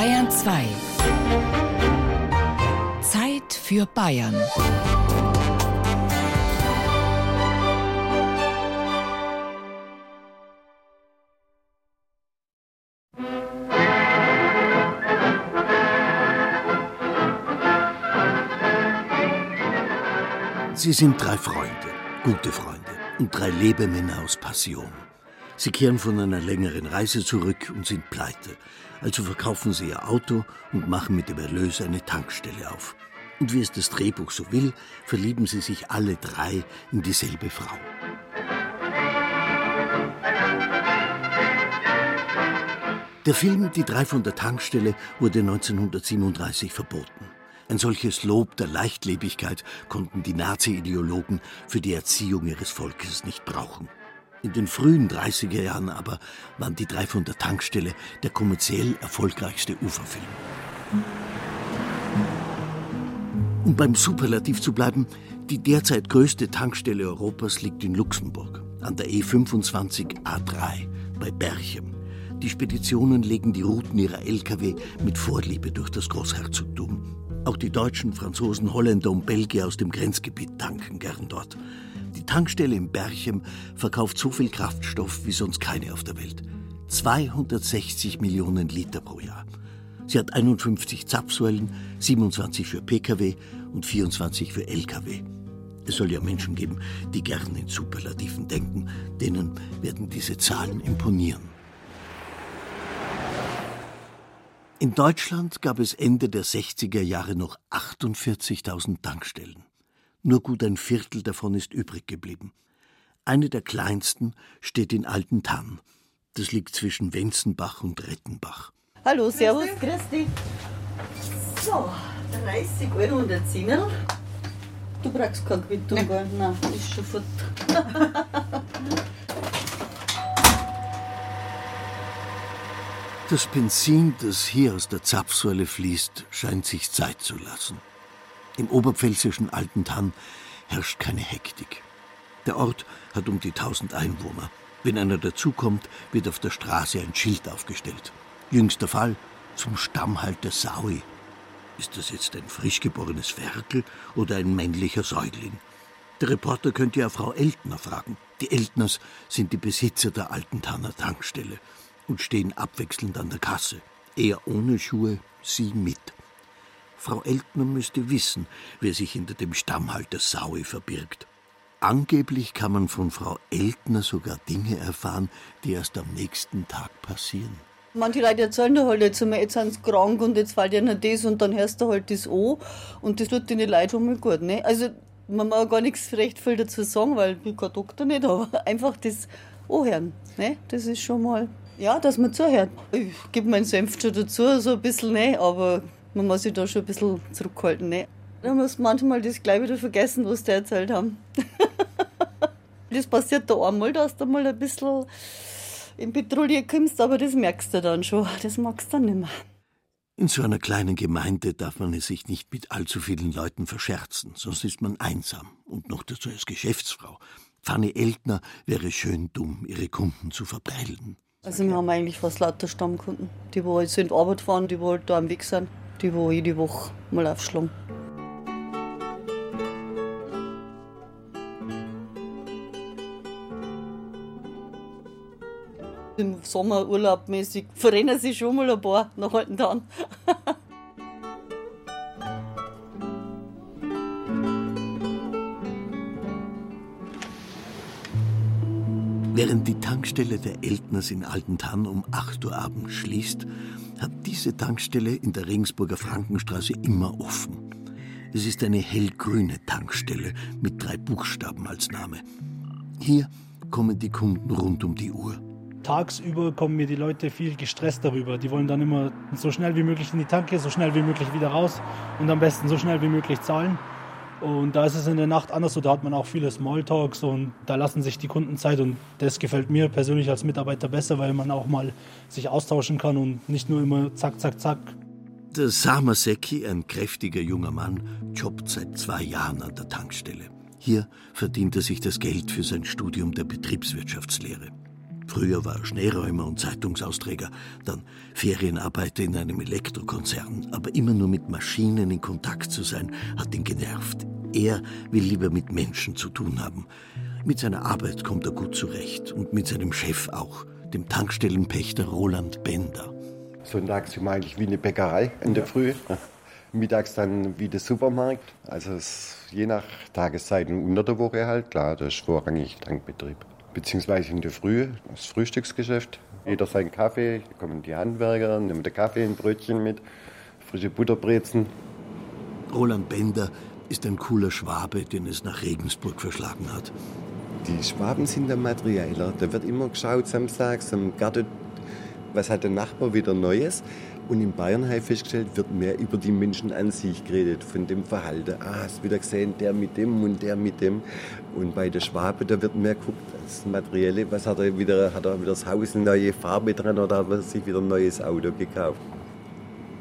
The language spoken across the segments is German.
Bayern 2. Zeit für Bayern. Sie sind drei Freunde, gute Freunde und drei Lebemänner aus Passion. Sie kehren von einer längeren Reise zurück und sind pleite. Also verkaufen sie ihr Auto und machen mit dem Erlös eine Tankstelle auf. Und wie es das Drehbuch so will, verlieben sie sich alle drei in dieselbe Frau. Der Film Die drei von der Tankstelle wurde 1937 verboten. Ein solches Lob der Leichtlebigkeit konnten die Nazi-Ideologen für die Erziehung ihres Volkes nicht brauchen. In den frühen 30er Jahren aber waren die drei von der Tankstelle der kommerziell erfolgreichste Uferfilm. Um beim Superlativ zu bleiben, die derzeit größte Tankstelle Europas liegt in Luxemburg, an der E25 A3 bei Berchem. Die Speditionen legen die Routen ihrer Lkw mit Vorliebe durch das Großherzogtum. Auch die Deutschen, Franzosen, Holländer und Belgier aus dem Grenzgebiet tanken gern dort. Die Tankstelle in Berchem verkauft so viel Kraftstoff wie sonst keine auf der Welt. 260 Millionen Liter pro Jahr. Sie hat 51 Zapfsäulen, 27 für Pkw und 24 für Lkw. Es soll ja Menschen geben, die gern in Superlativen denken. Denen werden diese Zahlen imponieren. In Deutschland gab es Ende der 60er Jahre noch 48.000 Tankstellen. Nur gut ein Viertel davon ist übrig geblieben. Eine der kleinsten steht in Altentann. Das liegt zwischen Wenzenbach und Rettenbach. Hallo, Servus, grüß dich. So, 30 Euro und ein Zehner. Du brauchst keine Quittung, gell? Nein, ist schon fort. Das Benzin, das hier aus der Zapfsäule fließt, scheint sich Zeit zu lassen. Im oberpfälzischen Altentann herrscht keine Hektik. Der Ort hat um die tausend Einwohner. Wenn einer dazukommt, wird auf der Straße ein Schild aufgestellt. Jüngster Fall zum Stammhalt der Saui. Ist das jetzt ein frisch geborenes Ferkel oder ein männlicher Säugling? Der Reporter könnte ja Frau Eltner fragen. Die Eltners sind die Besitzer der Altentanner Tankstelle und stehen abwechselnd an der Kasse. Er ohne Schuhe, sie mit. Frau Eltner müsste wissen, wer sich hinter dem Stammhalter Saui verbirgt. Angeblich kann man von Frau Eltner sogar Dinge erfahren, die erst am nächsten Tag passieren. Manche Leute erzählen da halt jetzt einmal, jetzt sind sie krank und jetzt fällt ihnen das und dann hörst du halt das an und das tut den Leuten schon mal gut. Ne? Also man mag gar nichts recht viel dazu sagen, weil ich bin kein Doktor nicht, aber einfach das anhören. Ne? Das ist schon mal ja, dass man zuhört. Ich gebe meinen Senf schon dazu, so ein bisschen, ne? aber man muss sich da schon ein bisschen zurückhalten. Ne? Da muss manchmal das gleich wieder vergessen, was die erzählt haben. das passiert da einmal, dass du mal ein bisschen in Patrouille kommst, aber das merkst du dann schon. Das magst du dann nicht mehr. In so einer kleinen Gemeinde darf man es sich nicht mit allzu vielen Leuten verscherzen, sonst ist man einsam und noch dazu als Geschäftsfrau. Fanny Eltner wäre schön dumm, ihre Kunden zu verprellen. Also wir haben eigentlich fast lauter Stammkunden, die wo jetzt in die Arbeit fahren, die wo halt da am Weg sind, die wo jede Woche mal aufschlagen. Im Sommer urlaubmäßig verrennen sich schon mal ein paar nach alten Tagen. Während die Tankstelle der Eltners in Altentann um 8 Uhr abends schließt, hat diese Tankstelle in der Regensburger Frankenstraße immer offen. Es ist eine hellgrüne Tankstelle mit drei Buchstaben als Name. Hier kommen die Kunden rund um die Uhr. Tagsüber kommen mir die Leute viel gestresst darüber. Die wollen dann immer so schnell wie möglich in die Tanke, so schnell wie möglich wieder raus und am besten so schnell wie möglich zahlen. Und da ist es in der Nacht anders so, da hat man auch viele Smalltalks und da lassen sich die Kunden Zeit und das gefällt mir persönlich als Mitarbeiter besser, weil man auch mal sich austauschen kann und nicht nur immer zack, zack, zack. Der Samaseki, ein kräftiger junger Mann, jobbt seit zwei Jahren an der Tankstelle. Hier verdient er sich das Geld für sein Studium der Betriebswirtschaftslehre. Früher war er Schneeräumer und Zeitungsausträger, dann Ferienarbeiter in einem Elektrokonzern. Aber immer nur mit Maschinen in Kontakt zu sein, hat ihn genervt. Er will lieber mit Menschen zu tun haben. Mit seiner Arbeit kommt er gut zurecht und mit seinem Chef auch, dem Tankstellenpächter Roland Bender. Sonntags wir eigentlich wie eine Bäckerei in der Früh, mittags dann wie der Supermarkt. Also je nach Tageszeiten unter der Woche halt, klar, das ist vorrangig Tankbetrieb beziehungsweise in der Früh, das Frühstücksgeschäft. Jeder seinen Kaffee, da kommen die Handwerker, nehmen den Kaffee, ein Brötchen mit, frische Butterbrezen. Roland Bender ist ein cooler Schwabe, den es nach Regensburg verschlagen hat. Die Schwaben sind der Materialer. Da wird immer geschaut samstags am Garten, was hat der Nachbar wieder Neues. Und in Bayern habe ich festgestellt, wird mehr über die Menschen an sich geredet, von dem Verhalten. Ah, hast du wieder gesehen, der mit dem und der mit dem. Und bei der Schwabe, da wird mehr geguckt, das Materielle, was hat er wieder, hat er wieder das Haus eine neue Farbe dran oder hat er sich wieder ein neues Auto gekauft.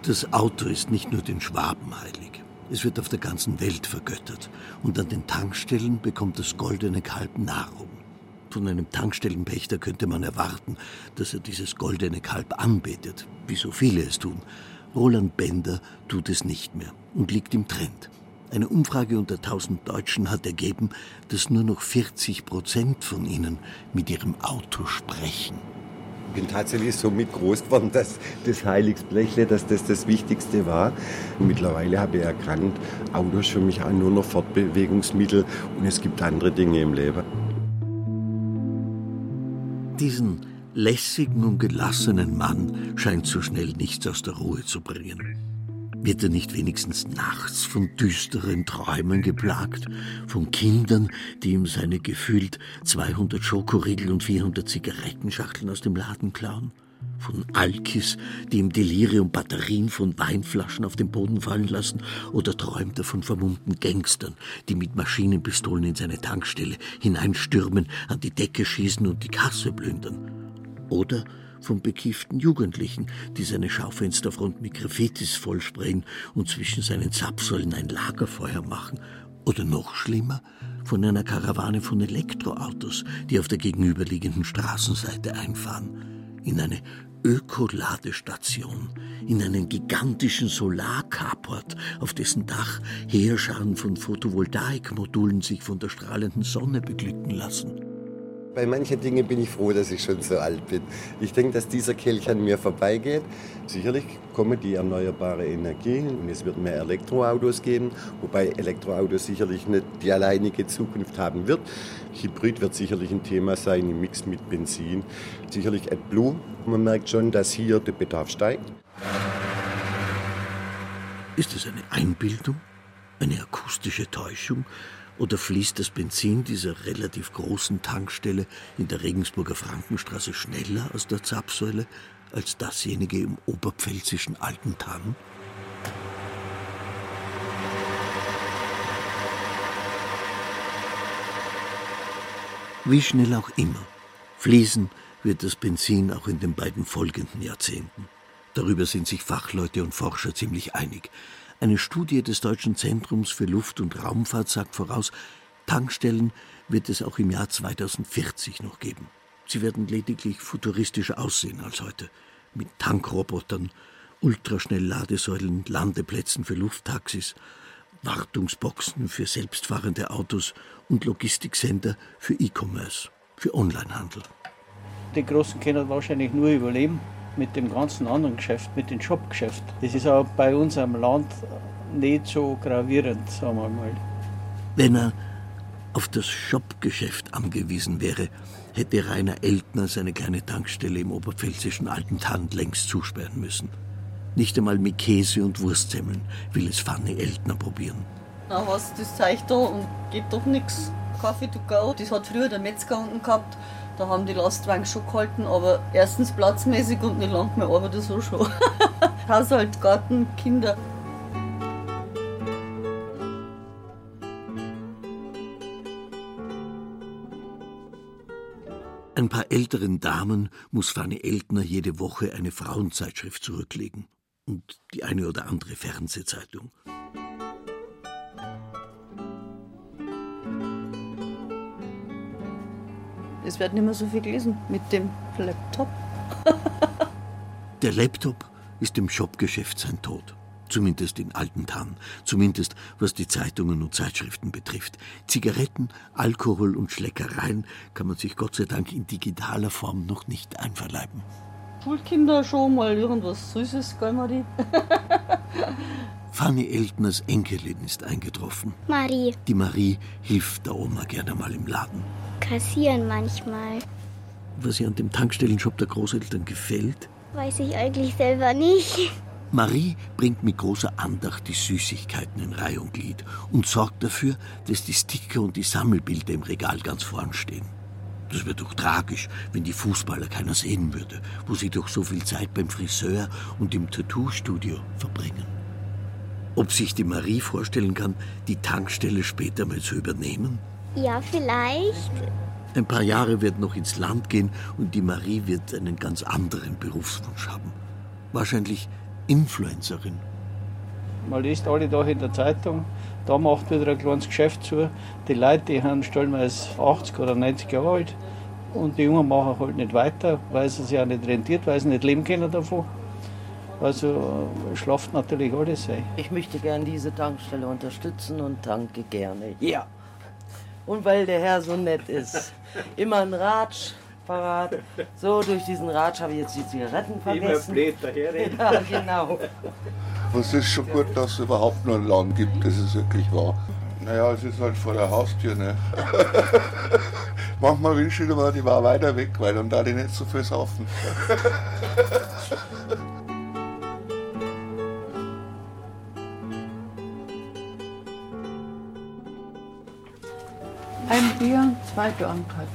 Das Auto ist nicht nur den Schwaben heilig. Es wird auf der ganzen Welt vergöttert. Und an den Tankstellen bekommt das goldene Kalb Nahrung. Von einem Tankstellenpächter könnte man erwarten, dass er dieses goldene Kalb anbetet, wie so viele es tun. Roland Bender tut es nicht mehr und liegt im Trend. Eine Umfrage unter 1000 Deutschen hat ergeben, dass nur noch 40 Prozent von ihnen mit ihrem Auto sprechen. Ich bin tatsächlich so mit groß geworden, dass das Heiligsblechle, dass das das Wichtigste war. Mittlerweile habe ich erkannt, Auto ist für mich auch nur noch Fortbewegungsmittel und es gibt andere Dinge im Leben. Diesen lässigen und gelassenen Mann scheint so schnell nichts aus der Ruhe zu bringen. Wird er nicht wenigstens nachts von düsteren Träumen geplagt, von Kindern, die ihm seine gefühlt 200 Schokoriegel und 400 Zigarettenschachteln aus dem Laden klauen? Von Alkis, die im Delirium Batterien von Weinflaschen auf den Boden fallen lassen, oder träumt er von vermummten Gangstern, die mit Maschinenpistolen in seine Tankstelle hineinstürmen, an die Decke schießen und die Kasse plündern? Oder von bekifften Jugendlichen, die seine Schaufensterfront mit Graffitis vollsprayen und zwischen seinen Zapfsäulen ein Lagerfeuer machen? Oder noch schlimmer, von einer Karawane von Elektroautos, die auf der gegenüberliegenden Straßenseite einfahren, in eine Ökoladestation in einen gigantischen Solarcarport, auf dessen Dach Heerscharen von Photovoltaikmodulen sich von der strahlenden Sonne beglücken lassen. Bei manchen Dingen bin ich froh, dass ich schon so alt bin. Ich denke, dass dieser Kelch an mir vorbeigeht. Sicherlich kommen die erneuerbare Energie und es wird mehr Elektroautos geben, wobei Elektroautos sicherlich nicht die alleinige Zukunft haben wird. Hybrid wird sicherlich ein Thema sein im Mix mit Benzin. Sicherlich AdBlue. Man merkt schon, dass hier der Bedarf steigt. Ist es eine Einbildung? Eine akustische Täuschung? Oder fließt das Benzin dieser relativ großen Tankstelle in der Regensburger Frankenstraße schneller aus der Zapfsäule als dasjenige im oberpfälzischen Alten Tann? Wie schnell auch immer, fließen wird das Benzin auch in den beiden folgenden Jahrzehnten. Darüber sind sich Fachleute und Forscher ziemlich einig. Eine Studie des Deutschen Zentrums für Luft- und Raumfahrt sagt voraus, Tankstellen wird es auch im Jahr 2040 noch geben. Sie werden lediglich futuristischer aussehen als heute, mit Tankrobotern, Ultraschnellladesäulen, Landeplätzen für Lufttaxis, Wartungsboxen für selbstfahrende Autos und Logistiksender für E-Commerce, für Onlinehandel. Die Großen können wahrscheinlich nur überleben, mit dem ganzen anderen Geschäft, mit dem Shopgeschäft. Das ist auch bei uns am Land nicht so gravierend, sagen wir mal. Wenn er auf das Shopgeschäft angewiesen wäre, hätte Rainer Eltner seine kleine Tankstelle im oberpfälzischen Alten Tand längst zusperren müssen. Nicht einmal mit Käse und Wurstsemmeln will es Fanny Eltner probieren. Na was, das zeigt da und geht doch nichts. Kaffee to go, das hat früher der Metzger unten gehabt. Da haben die Lastwagen schon gehalten, aber erstens platzmäßig und nicht lang mehr arbeite so schon. Haushalt, Garten, Kinder. Ein paar älteren Damen muss Fanny Eltner jede Woche eine Frauenzeitschrift zurücklegen und die eine oder andere Fernsehzeitung. Es wird nicht mehr so viel gelesen mit dem Laptop. Der Laptop ist im Shopgeschäft sein Tod. Zumindest in alten Tannen. Zumindest was die Zeitungen und Zeitschriften betrifft. Zigaretten, Alkohol und Schleckereien kann man sich Gott sei Dank in digitaler Form noch nicht einverleiben. Schulkinder schon mal irgendwas Süßes, gell, Marie? Fanny Eltners Enkelin ist eingetroffen. Marie. Die Marie hilft der Oma gerne mal im Laden. Kassieren manchmal. Was ihr an dem Tankstellenshop der Großeltern gefällt? Weiß ich eigentlich selber nicht. Marie bringt mit großer Andacht die Süßigkeiten in Reihe und Glied und sorgt dafür, dass die Sticker und die Sammelbilder im Regal ganz vorn stehen. Das wäre doch tragisch, wenn die Fußballer keiner sehen würde, wo sie doch so viel Zeit beim Friseur und im Tattoo-Studio verbringen. Ob sich die Marie vorstellen kann, die Tankstelle später mal zu übernehmen? Ja, vielleicht. Ein paar Jahre wird noch ins Land gehen und die Marie wird einen ganz anderen Berufswunsch haben. Wahrscheinlich Influencerin. Man liest alle Tage in der Zeitung, da macht wieder ein kleines Geschäft zu. Die Leute, die haben stellenweise 80 oder 90 Jahre alt und die Jungen machen halt nicht weiter, weil sie sich auch nicht rentiert, weil sie nicht leben können davon. Also schlaft natürlich alles ein. Ich möchte gern diese Tankstelle unterstützen und tanke gerne. Ja. Und weil der Herr so nett ist. Immer ein Ratsch parat. So, durch diesen Ratsch habe ich jetzt die Zigaretten vergessen. blöd daherreden. Ja, genau. Es ist schon gut, dass es überhaupt noch einen Laden gibt, das ist wirklich wahr. Naja, es ist halt vor der Haustür, ne? Manchmal wünsche ich mir, die war weiter weg, weil dann da die nicht so viel saufen. Ein Bier, zwei Dornköpfe.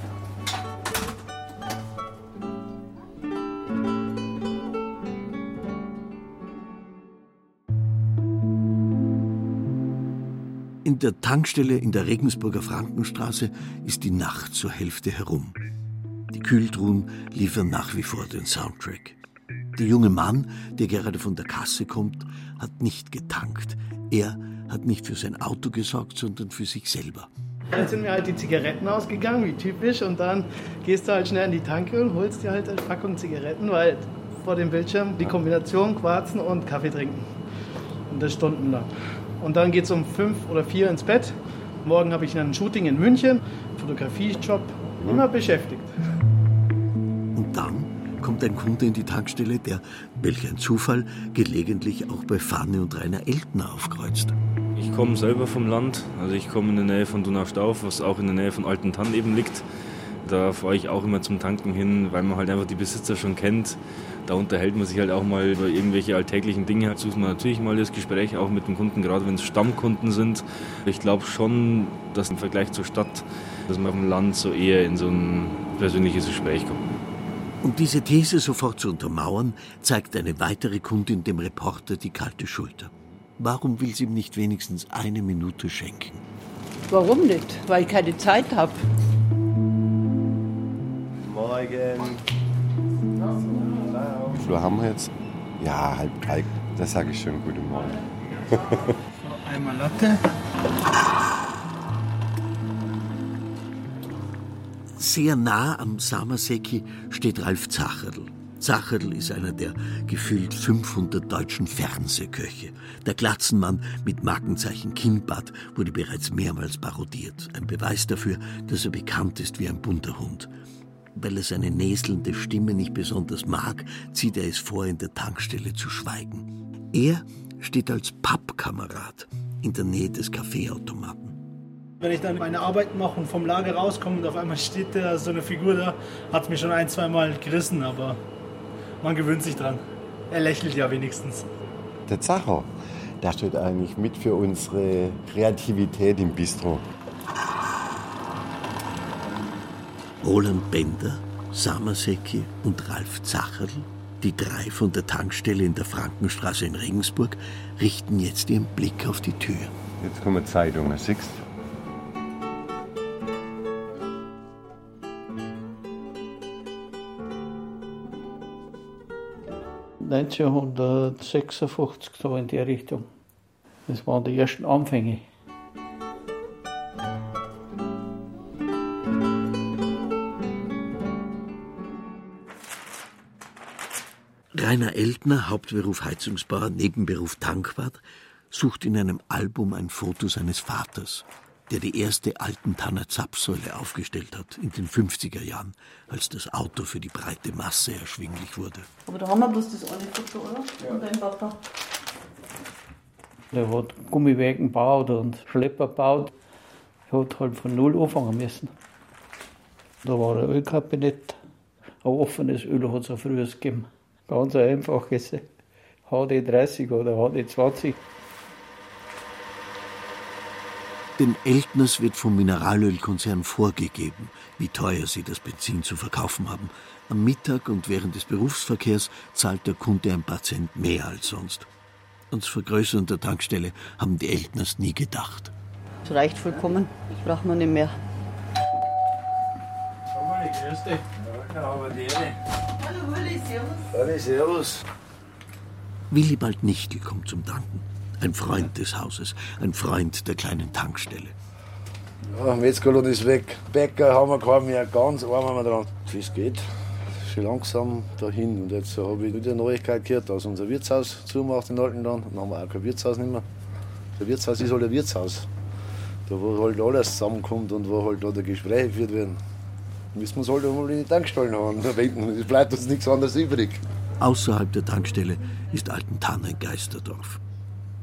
In der Tankstelle in der Regensburger Frankenstraße ist die Nacht zur Hälfte herum. Die Kühltruhen liefern nach wie vor den Soundtrack. Der junge Mann, der gerade von der Kasse kommt, hat nicht getankt. Er hat nicht für sein Auto gesorgt, sondern für sich selber. Dann sind mir halt die Zigaretten ausgegangen, wie typisch. Und dann gehst du halt schnell in die Tanke und holst dir halt eine Packung Zigaretten, weil vor dem Bildschirm die Kombination Quarzen und Kaffee trinken. Und das stundenlang. Und dann geht es um fünf oder vier ins Bett. Morgen habe ich ein Shooting in München, Fotografiejob, immer beschäftigt. Und dann kommt ein Kunde in die Tankstelle, der, welch ein Zufall, gelegentlich auch bei Fanny und Rainer Eltner aufkreuzt. Ich komme selber vom Land, also ich komme in der Nähe von Donaustauf, was auch in der Nähe von Altentann eben liegt. Da fahre ich auch immer zum Tanken hin, weil man halt einfach die Besitzer schon kennt. Da unterhält man sich halt auch mal über irgendwelche alltäglichen Dinge. Da sucht man natürlich mal das Gespräch auch mit dem Kunden, gerade wenn es Stammkunden sind. Ich glaube schon, dass im Vergleich zur Stadt, dass man auf dem Land so eher in so ein persönliches Gespräch kommt. Um diese These sofort zu untermauern, zeigt eine weitere Kundin dem Reporter die kalte Schulter. Warum will sie ihm nicht wenigstens eine Minute schenken? Warum nicht? Weil ich keine Zeit habe. Morgen. Wie viel haben wir jetzt? Ja, halb drei. Das sage ich schon. Guten Morgen. Einmal Latte. Sehr nah am Samaseki steht Ralf Zacherl. Zacherl ist einer der gefühlt 500 deutschen Fernsehköche. Der Glatzenmann mit Markenzeichen Kinnbart wurde bereits mehrmals parodiert. Ein Beweis dafür, dass er bekannt ist wie ein bunter Hund. Weil er seine näselnde Stimme nicht besonders mag, zieht er es vor, in der Tankstelle zu schweigen. Er steht als Pappkamerad in der Nähe des Kaffeeautomaten. Wenn ich dann meine Arbeit mache und vom Lager rauskomme und auf einmal steht da so eine Figur da, hat mich schon ein, zwei Mal gerissen, aber man gewöhnt sich dran. Er lächelt ja wenigstens. Der Zacher, der steht eigentlich mit für unsere Kreativität im Bistro. Roland Bender, Samaseki und Ralf Zacherl, die drei von der Tankstelle in der Frankenstraße in Regensburg, richten jetzt ihren Blick auf die Tür. Jetzt kommen Zeitungen, siehst du? 1956 so in der Richtung. Das waren die ersten Anfänge. Rainer Eltner, Hauptberuf Heizungsbauer, Nebenberuf Tankwart, sucht in einem Album ein Foto seines Vaters der die erste Altentanner Zapfsäule aufgestellt hat in den 50er Jahren, als das Auto für die breite Masse erschwinglich wurde. Aber da haben wir bloß das eine Foto, oder? Von deinem Papa. Der hat Gummiwägen gebaut und Schlepper gebaut. Er hat halt von Null anfangen müssen. Da war ein Ölkabinett. Ein offenes Öl hat es auch früher gegeben. Ganz ein einfaches HD30 oder HD20. Den Eltners wird vom Mineralölkonzern vorgegeben, wie teuer sie das Benzin zu verkaufen haben. Am Mittag und während des Berufsverkehrs zahlt der Kunde ein paar Cent mehr als sonst. Ans Vergrößern der Tankstelle haben die Eltners nie gedacht. Das reicht vollkommen. Das braucht man nicht mehr. Hallo Uli, servus. Hallo, servus. Willibald Nichtel kommt zum Tanken. Ein Freund des Hauses, ein Freund der kleinen Tankstelle. Ja, Metzgerlohn ist weg. Bäcker haben wir keinen mehr. Ganz arm haben wir dran. Wie es geht, schon langsam dahin. Und jetzt habe ich wieder Neuigkeit gehört, dass unser Wirtshaus zumacht in Altenland. Dann haben wir auch kein Wirtshaus nicht mehr. Der Wirtshaus ist halt ein Wirtshaus. Da wo halt alles zusammenkommt und wo halt da Gespräche geführt werden. Müssen wir es halt einmal in die Tankstellen haben. Es bleibt uns nichts anderes übrig. Außerhalb der Tankstelle ist Altentann ein Geisterdorf.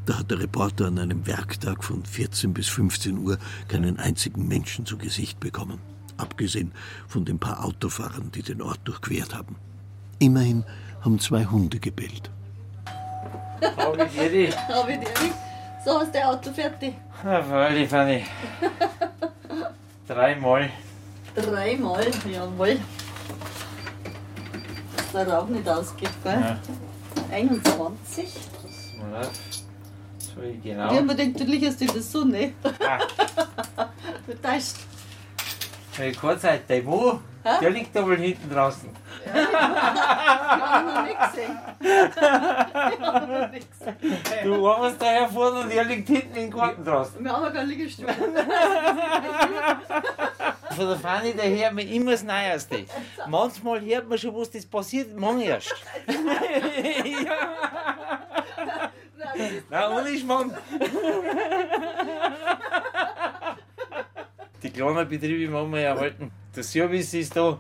Da hat der Reporter an einem Werktag von 14 bis 15 Uhr keinen einzigen Menschen zu Gesicht bekommen. Abgesehen von den paar Autofahrern, die den Ort durchquert haben. Immerhin haben zwei Hunde gebellt. Habe ich dir Hab ich dir nicht? So hast du Auto fertig. Ja, freilich, Fanny. Dreimal. Dreimal, jawohl. Dass der Rauch nicht ausgeht, gell? Ja. 21. Mal auf. Ich genau. hab mir gedacht, du liegst in der Sonne. Du täuscht. Hey, Kurzzeit, der wo? Hä? Der liegt da wohl hinten draußen. Ich hab noch nicht gesehen. Ich hab noch nicht gesehen. Du warst da hervorne und der liegt hinten im Garten draußen. Wir haben ja keinen Liegestuhl. Von der Fanny, der hört mir immer das Neueste. Manchmal hört man schon, was das passiert, morgen erst. Nein, ohne Schmarrn. Die kleinen Betriebe machen wir erhalten. Der Service ist da.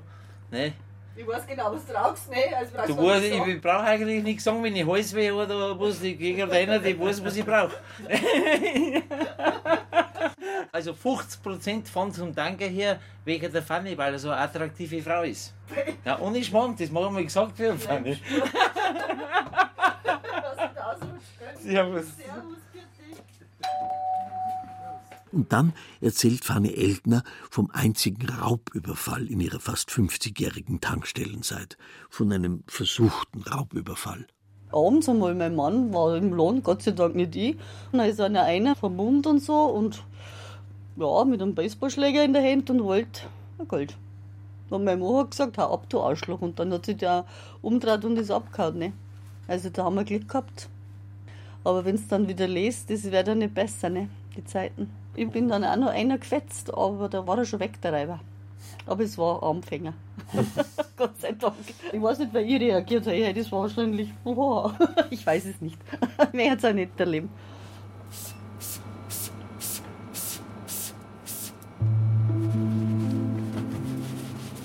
Ne? Ich weiß genau, was du rauchst, ne? Also brauchst Du weißt, ich brauche eigentlich nichts sagen, wenn ich Halsweh oder was, ich gehe gerade einer, der weiß, was ich brauche. also 50% von zum Danke her wegen der Fanny, weil er so eine attraktive Frau ist. Ja, ohne Schmarrn, das machen wir gesagt für den Fanny. Servus. Und dann erzählt Fanny Eltner vom einzigen Raubüberfall in ihrer fast 50-jährigen Tankstellenzeit. Von einem versuchten Raubüberfall. Abends einmal, mein Mann war im Lohn, Gott sei Dank nicht ich. Und da ist einer, einer vermummt und so und ja, mit einem Baseballschläger in der Hand und wollte ein Gold. Und mein Mann hat gesagt, hau ab, du Arschloch. Und dann hat sich der umgedreht und ist abgehauen. Ne? Also da haben wir Glück gehabt. Aber wenn es dann wieder lest, das wäre dann nicht besser, ne? die Zeiten. Ich bin dann auch noch einer gefetzt, aber da war er schon weg, der Reiber. Aber es war ein Anfänger. Gott sei Dank. Ich weiß nicht, wie ich reagiert habe. Ich hätte es wahrscheinlich. Ich weiß es nicht. Mehr hat es auch nicht erlebt.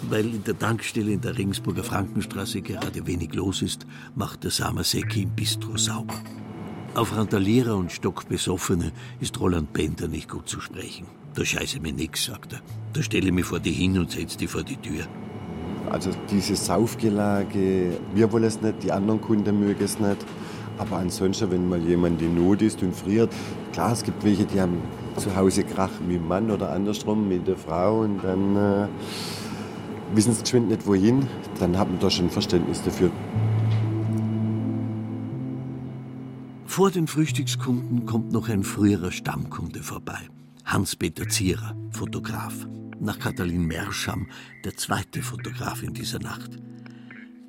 Weil in der Tankstelle in der Regensburger Frankenstraße gerade wenig los ist, macht der Samaseki im Bistro sauber. Auf Randalierer und Stockbesoffene ist Roland Bender nicht gut zu sprechen. Da scheiße mir nix, sagt er. Da stelle ich mich vor die hin und setze die vor die Tür. Also dieses Saufgelage, wir wollen es nicht, die anderen Kunden mögen es nicht. Aber ansonsten, wenn mal jemand in Not ist und friert, klar, es gibt welche, die haben zu Hause Krach mit dem Mann oder andersrum mit der Frau und dann äh, wissen sie geschwind nicht wohin, dann hat man da schon Verständnis dafür. Vor den Frühstückskunden kommt noch ein früherer Stammkunde vorbei. Hans-Peter Zierer, Fotograf. Nach Katalin Merscham, der zweite Fotograf in dieser Nacht.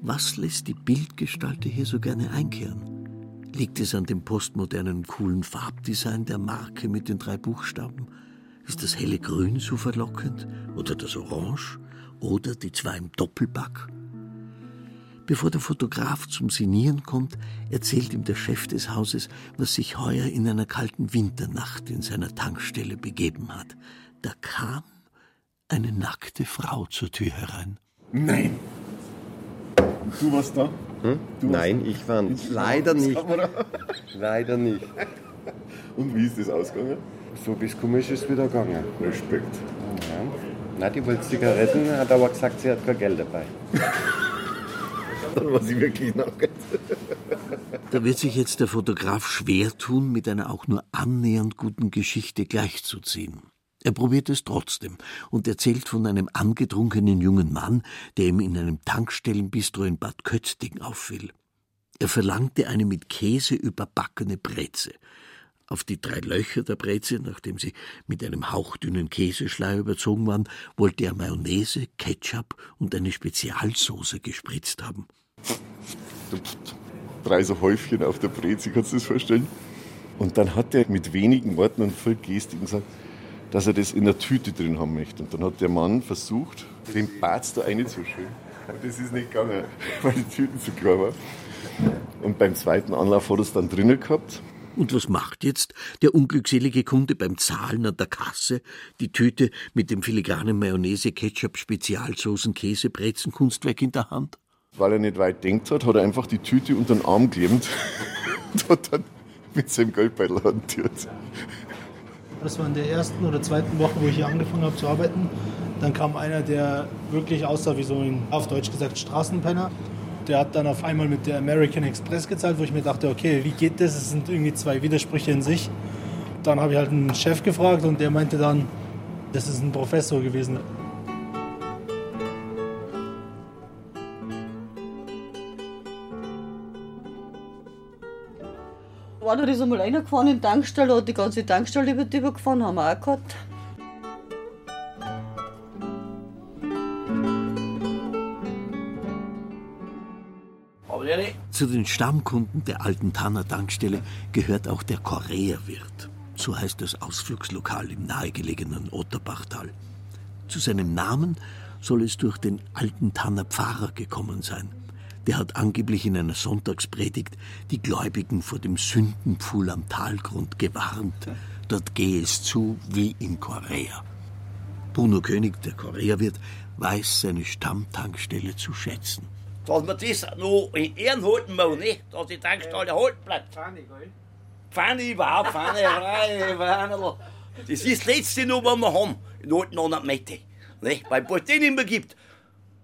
Was lässt die Bildgestalter hier so gerne einkehren? Liegt es an dem postmodernen, coolen Farbdesign der Marke mit den drei Buchstaben? Ist das helle Grün so verlockend? Oder das Orange? Oder die zwei im Doppelback? Bevor der Fotograf zum Sinieren kommt, erzählt ihm der Chef des Hauses, was sich heuer in einer kalten Winternacht in seiner Tankstelle begeben hat. Da kam eine nackte Frau zur Tür herein. Nein. Du warst da? Hm? Du Nein, ich war leider nicht. Leider nicht. Und wie ist das ausgegangen? So bis komisch ist wieder gegangen. Respekt. Ja. Na, die wollte Zigaretten, hat aber gesagt, sie hat kein Geld dabei. Dann war sie wirklich nackt. Da wird sich jetzt der Fotograf schwer tun, mit einer auch nur annähernd guten Geschichte gleichzuziehen. Er probiert es trotzdem und erzählt von einem angetrunkenen jungen Mann, der ihm in einem Tankstellenbistro in Bad Kötting auffiel. Er verlangte eine mit Käse überbackene Breze. Auf die drei Löcher der Breze, nachdem sie mit einem hauchdünnen Käseschleier überzogen waren, wollte er Mayonnaise, Ketchup und eine Spezialsoße gespritzt haben. Drei so Häufchen auf der Breze, kannst du das vorstellen? Und dann hat er mit wenigen Worten und voll Gestik gesagt, dass er das in der Tüte drin haben möchte. Und dann hat der Mann versucht, den Bart da reinzuschütten. Und das ist nicht gegangen, weil die Tüten zu klar war. Und beim zweiten Anlauf hat er es dann drinnen gehabt. Und was macht jetzt der unglückselige Kunde beim Zahlen an der Kasse? Die Tüte mit dem filigranen Mayonnaise, Ketchup, Spezialsoßen, Käse, Brezen, Kunstwerk in der Hand? Weil er nicht weit denkt hat, hat er einfach die Tüte unter den Arm geklemmt und hat dann mit seinem Geldbeutel hantiert. Das war in der ersten oder zweiten Woche, wo ich hier angefangen habe zu arbeiten. Dann kam einer, der wirklich aussah wie so ein, auf Deutsch gesagt, Straßenpenner. Der hat dann auf einmal mit der American Express gezahlt, wo ich mir dachte, okay, wie geht das? Es sind irgendwie zwei Widersprüche in sich. Dann habe ich halt einen Chef gefragt und der meinte dann, das ist ein Professor gewesen. War da das einmal reingefahren in die Tankstelle, hat die ganze Tankstelle über die gefahren, haben wir auch gehabt. Zu den Stammkunden der alten Tanner Tankstelle gehört auch der Koreawirt. So heißt das Ausflugslokal im nahegelegenen Otterbachtal. Zu seinem Namen soll es durch den alten Tanner Pfarrer gekommen sein. Der hat angeblich in einer Sonntagspredigt die Gläubigen vor dem Sündenpfuhl am Talgrund gewarnt. Dort gehe es zu wie in Korea. Bruno König, der Koreawirt, weiß seine Stammtankstelle zu schätzen. Dass man das noch in Ehren halten muss, nicht? dass die Tankstelle halten bleibt. Pfanne überhaupt, Pfanne, frei, Pfanne. Das ist das Letzte noch, was wir haben in der alten 100 Meter. Nicht? Weil es den nicht mehr gibt,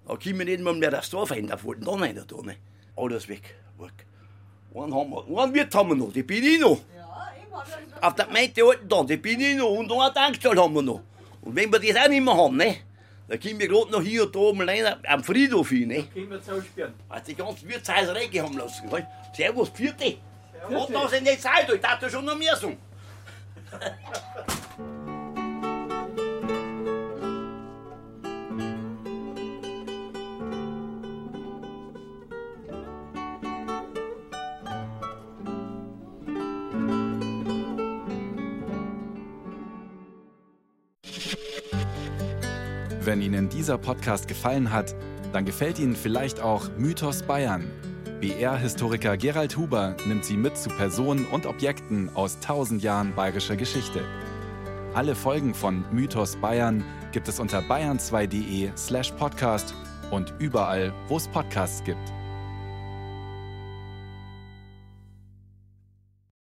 da können wir nicht mal mehr das Dorf ändern, wollten da nicht da. Nicht? Alles weg, weg. Einen, haben wir, einen Wirt haben wir noch, die bin ich noch. Auf der Meite alten da, die bin ich noch. Und noch eine Tankstelle haben wir noch. Und wenn wir das auch nicht mehr haben, ne? Dann können wir gerade noch hier und da oben rein, am Friedhof hin. Ne? Können wir zuspielen. Also die ganzen Wirtshäuser haben lassen. Gell? Servus, vierte. Und da sind jetzt Zeit, ich dachte schon noch mehr so. Wenn Ihnen dieser Podcast gefallen hat, dann gefällt Ihnen vielleicht auch Mythos Bayern. BR-Historiker Gerald Huber nimmt Sie mit zu Personen und Objekten aus tausend Jahren bayerischer Geschichte. Alle Folgen von Mythos Bayern gibt es unter bayern2.de slash podcast und überall, wo es Podcasts gibt.